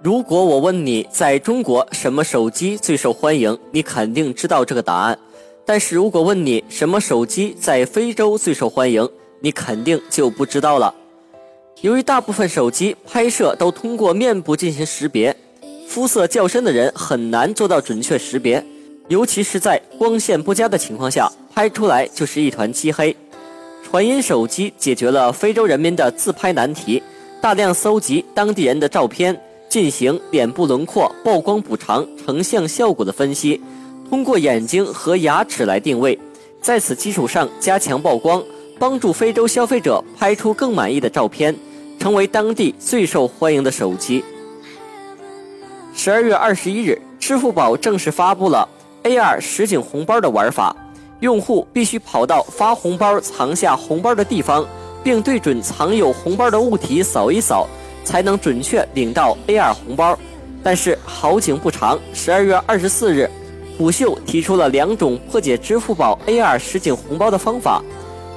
如果我问你在中国什么手机最受欢迎，你肯定知道这个答案。但是如果问你什么手机在非洲最受欢迎，你肯定就不知道了。由于大部分手机拍摄都通过面部进行识别，肤色较深的人很难做到准确识别，尤其是在光线不佳的情况下，拍出来就是一团漆黑。传音手机解决了非洲人民的自拍难题，大量搜集当地人的照片。进行脸部轮廓曝光补偿、成像效果的分析，通过眼睛和牙齿来定位，在此基础上加强曝光，帮助非洲消费者拍出更满意的照片，成为当地最受欢迎的手机。十二月二十一日，支付宝正式发布了 AR 实景红包的玩法，用户必须跑到发红包藏下红包的地方，并对准藏有红包的物体扫一扫。才能准确领到 AR 红包，但是好景不长，十二月二十四日，虎嗅提出了两种破解支付宝 AR 实景红包的方法。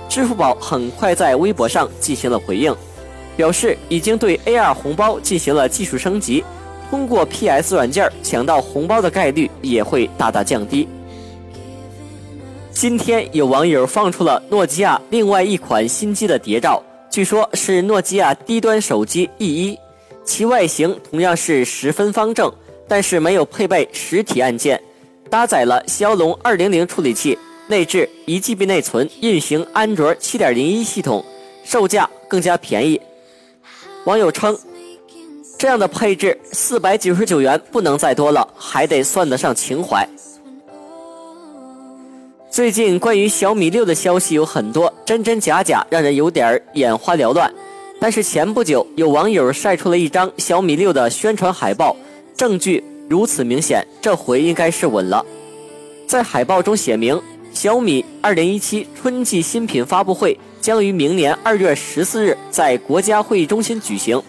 支付宝很快在微博上进行了回应，表示已经对 AR 红包进行了技术升级，通过 PS 软件抢到红包的概率也会大大降低。今天有网友放出了诺基亚另外一款新机的谍照。据说，是诺基亚低端手机 E1，其外形同样是十分方正，但是没有配备实体按键，搭载了骁龙200处理器，内置 1GB 内存，运行安卓7.01系统，售价更加便宜。网友称，这样的配置四百九十九元不能再多了，还得算得上情怀。最近关于小米六的消息有很多，真真假假，让人有点眼花缭乱。但是前不久有网友晒出了一张小米六的宣传海报，证据如此明显，这回应该是稳了。在海报中写明，小米二零一七春季新品发布会将于明年二月十四日在国家会议中心举行。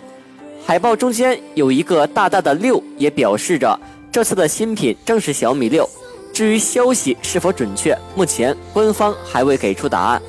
海报中间有一个大大的六，也表示着这次的新品正是小米六。至于消息是否准确，目前官方还未给出答案。